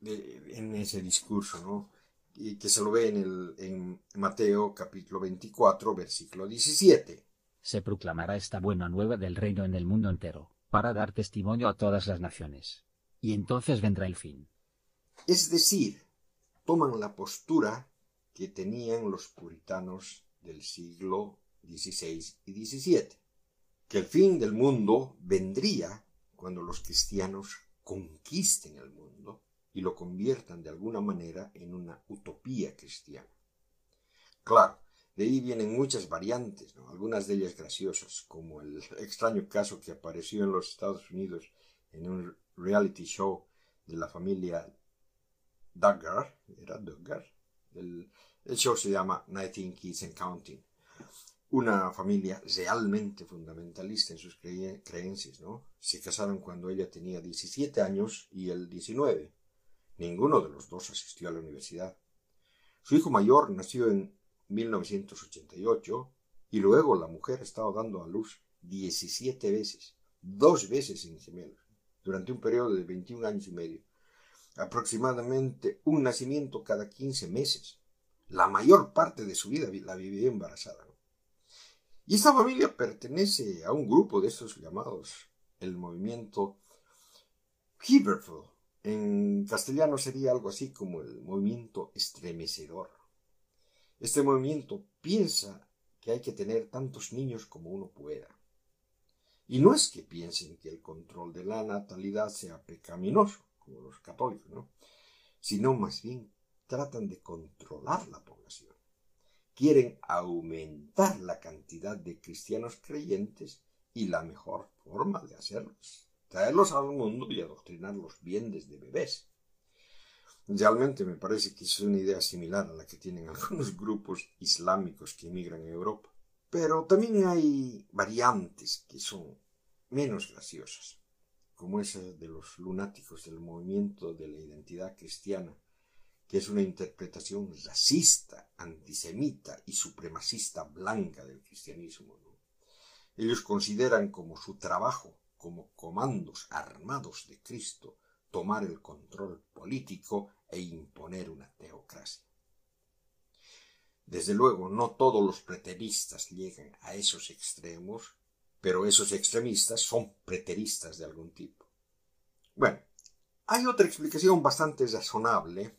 en ese discurso, ¿no? Y que se lo ve en, el, en Mateo capítulo 24, versículo 17. Se proclamará esta buena nueva del reino en el mundo entero, para dar testimonio a todas las naciones. Y entonces vendrá el fin. Es decir, toman la postura que tenían los puritanos del siglo XVI y XVII, que el fin del mundo vendría cuando los cristianos conquisten el mundo y lo conviertan de alguna manera en una utopía cristiana. Claro, de ahí vienen muchas variantes, algunas de ellas graciosas, como el extraño caso que apareció en los Estados Unidos en un reality show de la familia Duggar, ¿era Duggar? El, el show se llama Nineteen Kids and Counting. Una familia realmente fundamentalista en sus creencias, ¿no? Se casaron cuando ella tenía 17 años y él 19. Ninguno de los dos asistió a la universidad. Su hijo mayor nació en 1988 y luego la mujer ha estado dando a luz 17 veces, dos veces en gemelos, durante un periodo de 21 años y medio. aproximadamente un nacimiento cada 15 meses. La mayor parte de su vida la vivió embarazada. Y esta familia pertenece a un grupo de estos llamados el movimiento Hiberful. En castellano sería algo así como el movimiento estremecedor. Este movimiento piensa que hay que tener tantos niños como uno pueda. Y no es que piensen que el control de la natalidad sea pecaminoso, como los católicos, ¿no? Sino más bien tratan de controlar la población quieren aumentar la cantidad de cristianos creyentes y la mejor forma de hacerlos, traerlos al mundo y adoctrinarlos bien desde bebés. Realmente me parece que es una idea similar a la que tienen algunos grupos islámicos que emigran a Europa. Pero también hay variantes que son menos graciosas, como esa de los lunáticos del movimiento de la identidad cristiana que es una interpretación racista, antisemita y supremacista blanca del cristianismo. Ellos consideran como su trabajo, como comandos armados de Cristo, tomar el control político e imponer una teocracia. Desde luego, no todos los preteristas llegan a esos extremos, pero esos extremistas son preteristas de algún tipo. Bueno, hay otra explicación bastante razonable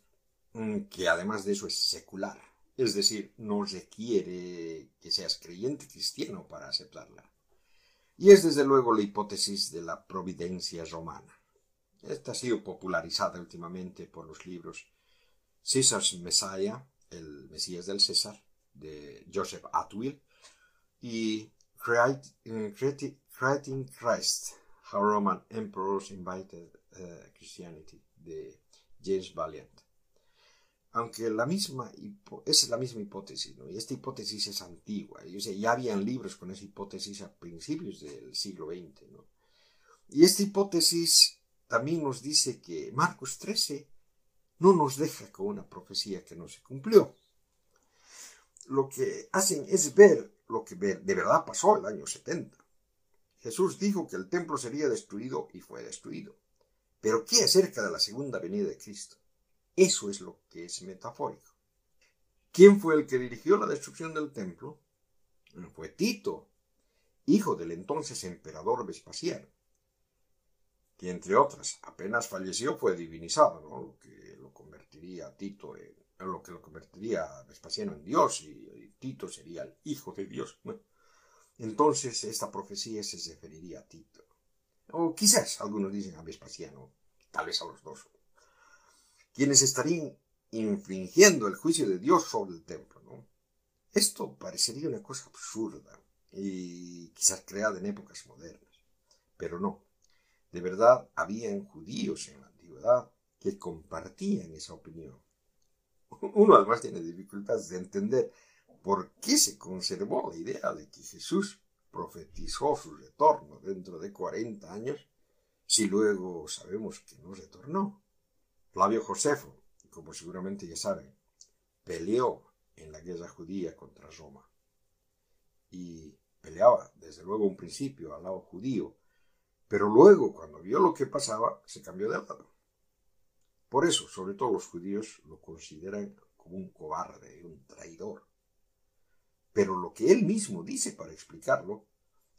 Mm, que además de eso es secular, es decir, no requiere que seas creyente cristiano para aceptarla. Y es desde luego la hipótesis de la providencia romana. Esta ha sido popularizada últimamente por los libros Caesar's Messiah, el Mesías del César, de Joseph Atwill, y eh, Creating Christ, How Roman Emperors Invited eh, Christianity, de James Valiant aunque la misma es la misma hipótesis, ¿no? y esta hipótesis es antigua, ya habían libros con esa hipótesis a principios del siglo XX, ¿no? y esta hipótesis también nos dice que Marcos 13 no nos deja con una profecía que no se cumplió. Lo que hacen es ver lo que de verdad pasó el año 70. Jesús dijo que el templo sería destruido y fue destruido. Pero ¿qué acerca de la segunda venida de Cristo? Eso es lo que es metafórico. ¿Quién fue el que dirigió la destrucción del templo? Fue Tito, hijo del entonces emperador Vespasiano, que entre otras apenas falleció fue divinizado, lo que lo convertiría a Tito en lo que lo convertiría a Vespasiano en Dios y, Tito sería el hijo de Dios. entonces esta profecía se referiría a Tito. O quizás algunos dicen a Vespasiano, tal vez a los dos quienes estarían infringiendo el juicio de Dios sobre el templo. ¿no? Esto parecería una cosa absurda y quizás creada en épocas modernas, pero no. De verdad, habían judíos en la antigüedad que compartían esa opinión. Uno además tiene dificultades de entender por qué se conservó la idea de que Jesús profetizó su retorno dentro de 40 años si luego sabemos que no retornó. Flavio Josefo, como seguramente ya saben, peleó en la guerra judía contra Roma. Y peleaba, desde luego, un principio al lado judío, pero luego, cuando vio lo que pasaba, se cambió de lado. Por eso, sobre todo los judíos lo consideran como un cobarde, un traidor. Pero lo que él mismo dice para explicarlo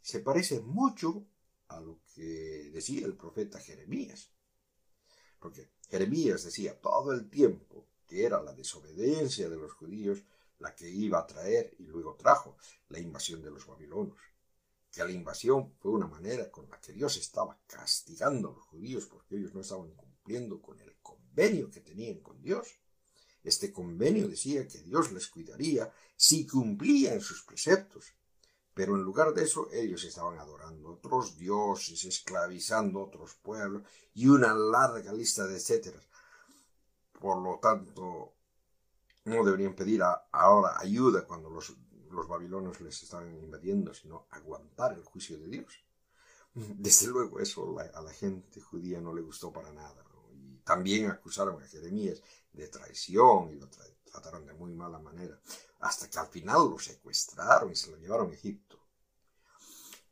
se parece mucho a lo que decía el profeta Jeremías. Porque Jeremías decía todo el tiempo que era la desobediencia de los judíos la que iba a traer y luego trajo la invasión de los babilonos. Que la invasión fue una manera con la que Dios estaba castigando a los judíos porque ellos no estaban cumpliendo con el convenio que tenían con Dios. Este convenio decía que Dios les cuidaría si cumplían sus preceptos pero en lugar de eso, ellos estaban adorando otros dioses, esclavizando otros pueblos y una larga lista de etcétera. Por lo tanto, no deberían pedir ahora ayuda cuando los, los babilonios les estaban invadiendo, sino aguantar el juicio de Dios. Desde luego, eso a la gente judía no le gustó para nada. Y también acusaron a Jeremías de traición y lo trataron de muy mala manera hasta que al final lo secuestraron y se lo llevaron a Egipto.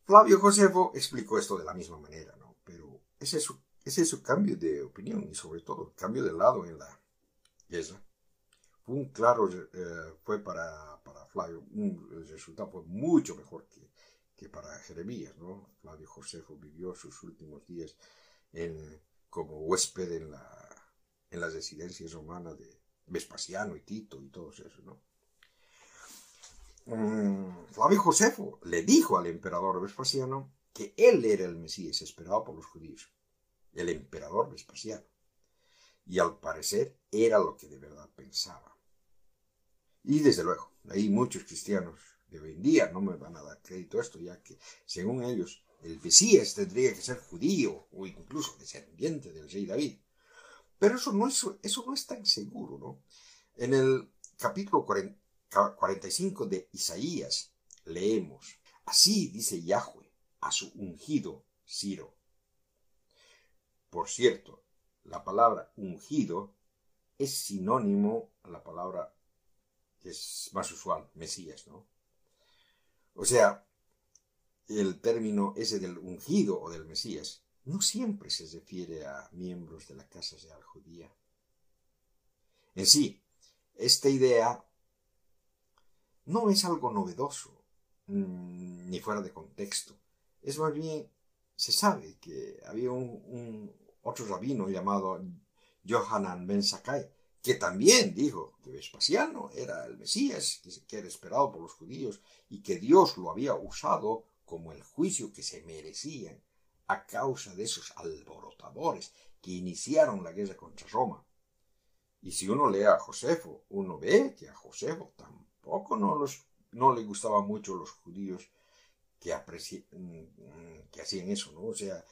Flavio Josefo explicó esto de la misma manera, ¿no? Pero esa, ese es su cambio de opinión y sobre todo cambio de lado en la guerra. Fue un claro, eh, fue para, para Flavio, el resultado fue mucho mejor que, que para Jeremías, ¿no? Flavio Josefo vivió sus últimos días en, como huésped en, la, en las residencias romanas de Vespasiano y Tito y todo eso, ¿no? Mm, Flavio Josefo le dijo al emperador Vespasiano que él era el Mesías esperado por los judíos, el emperador Vespasiano. Y al parecer era lo que de verdad pensaba. Y desde luego, ahí muchos cristianos de hoy en día no me van a dar crédito a esto, ya que según ellos el Mesías tendría que ser judío o incluso descendiente del rey David. Pero eso no es, eso no es tan seguro, ¿no? En el capítulo 45 de Isaías leemos, así dice Yahweh a su ungido Ciro. Por cierto, la palabra ungido es sinónimo a la palabra que es más usual, Mesías, ¿no? O sea, el término ese del ungido o del Mesías no siempre se refiere a miembros de la casa real judía. En sí, esta idea no es algo novedoso, mm, ni fuera de contexto. Es más bien, se sabe que había un, otro rabino llamado Johanan ben Sakai, que también dijo que Vespasiano era el Mesías, que era esperado por los judíos, y que Dios lo había usado como el juicio que se merecían a causa de esos alborotadores que iniciaron la guerra contra Roma. Y si uno lee a Josefo, uno ve que a Josefo tampoco no, le gustaban mucho los judíos que, mm, que hacían eso, ¿no? O sea,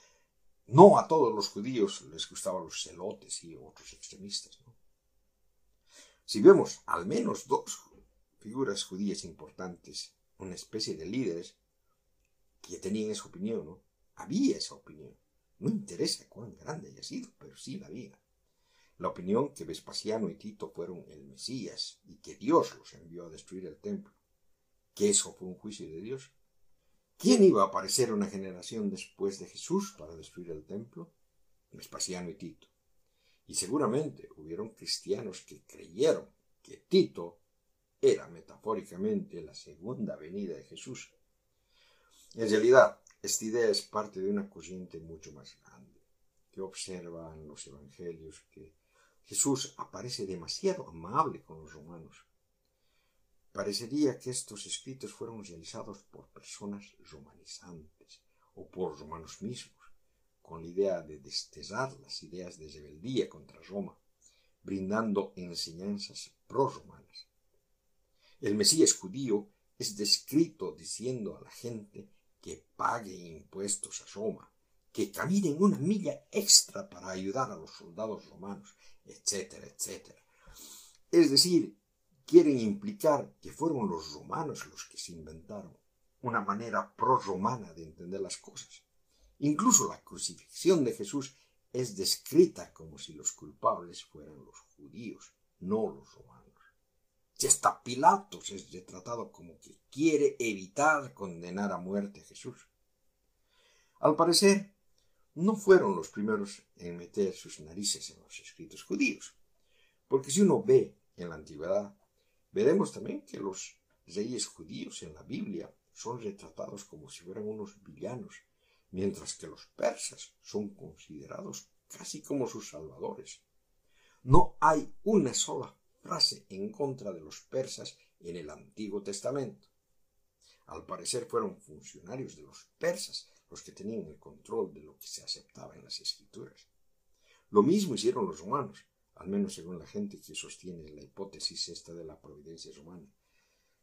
no a todos los judíos les gustaban los celotes y otros extremistas, ¿no? Si vemos al menos dos figuras judías importantes, una especie de líderes, que tenían esa opinión, ¿no? Había esa opinión. No interesa cuán grande haya sido, pero sí la había. La opinión que Vespasiano y Tito fueron el Mesías y que Dios los envió a destruir el templo. Que eso fue un juicio de Dios. ¿Quién iba a aparecer una generación después de Jesús para destruir el templo? Vespasiano y Tito. Y seguramente hubieron cristianos que creyeron que Tito era metafóricamente la segunda venida de Jesús en realidad, esta idea es parte de una corriente mucho más grande, que observa en los evangelios que Jesús aparece demasiado amable con los romanos. Parecería que estos escritos fueron realizados por personas romanizantes o por romanos mismos, con la idea de desterrar las ideas de rebeldía contra Roma, brindando enseñanzas pro-romanas. El Mesías judío es descrito diciendo a la gente que pague impuestos a Roma, que caminen una milla extra para ayudar a los soldados romanos, etcétera, etcétera. Es decir, quieren implicar que fueron los romanos los que se inventaron una manera pro-romana de entender las cosas. Incluso la crucifixión de Jesús es descrita como si los culpables fueran los judíos, no los romanos. Si hasta Pilatos es retratado como que quiere evitar condenar a muerte a Jesús. Al parecer, no fueron los primeros en meter sus narices en los escritos judíos, porque si uno ve en la antigüedad, veremos también que los reyes judíos en la Biblia son retratados como si fueran unos villanos, mientras que los persas son considerados casi como sus salvadores. No hay una sola en contra de los persas en el Antiguo Testamento. Al parecer fueron funcionarios de los persas los que tenían el control de lo que se aceptaba en las escrituras. Lo mismo hicieron los romanos, al menos según la gente que sostiene la hipótesis esta de la providencia romana,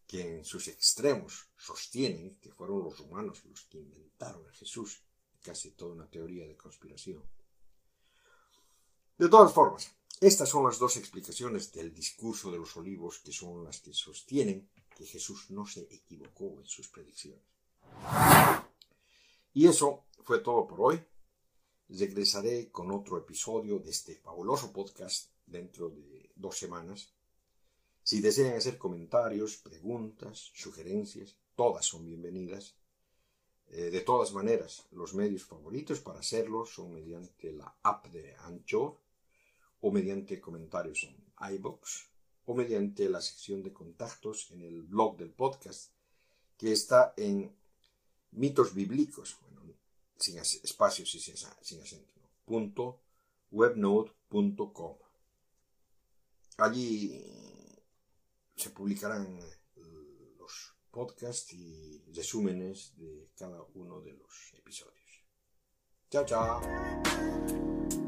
que en sus extremos sostienen que fueron los romanos los que inventaron a Jesús, casi toda una teoría de conspiración. De todas formas, estas son las dos explicaciones del discurso de los olivos que son las que sostienen que Jesús no se equivocó en sus predicciones. Y eso fue todo por hoy. Regresaré con otro episodio de este fabuloso podcast dentro de dos semanas. Si desean hacer comentarios, preguntas, sugerencias, todas son bienvenidas. Eh, de todas maneras, los medios favoritos para hacerlo son mediante la app de Anchor o mediante comentarios en iBox o mediante la sección de contactos en el blog del podcast que está en mitos bíblicos, sin espacios y sin, acento, punto. Allí se publicarán los podcasts y resúmenes de cada uno de los episodios. Chao, chao.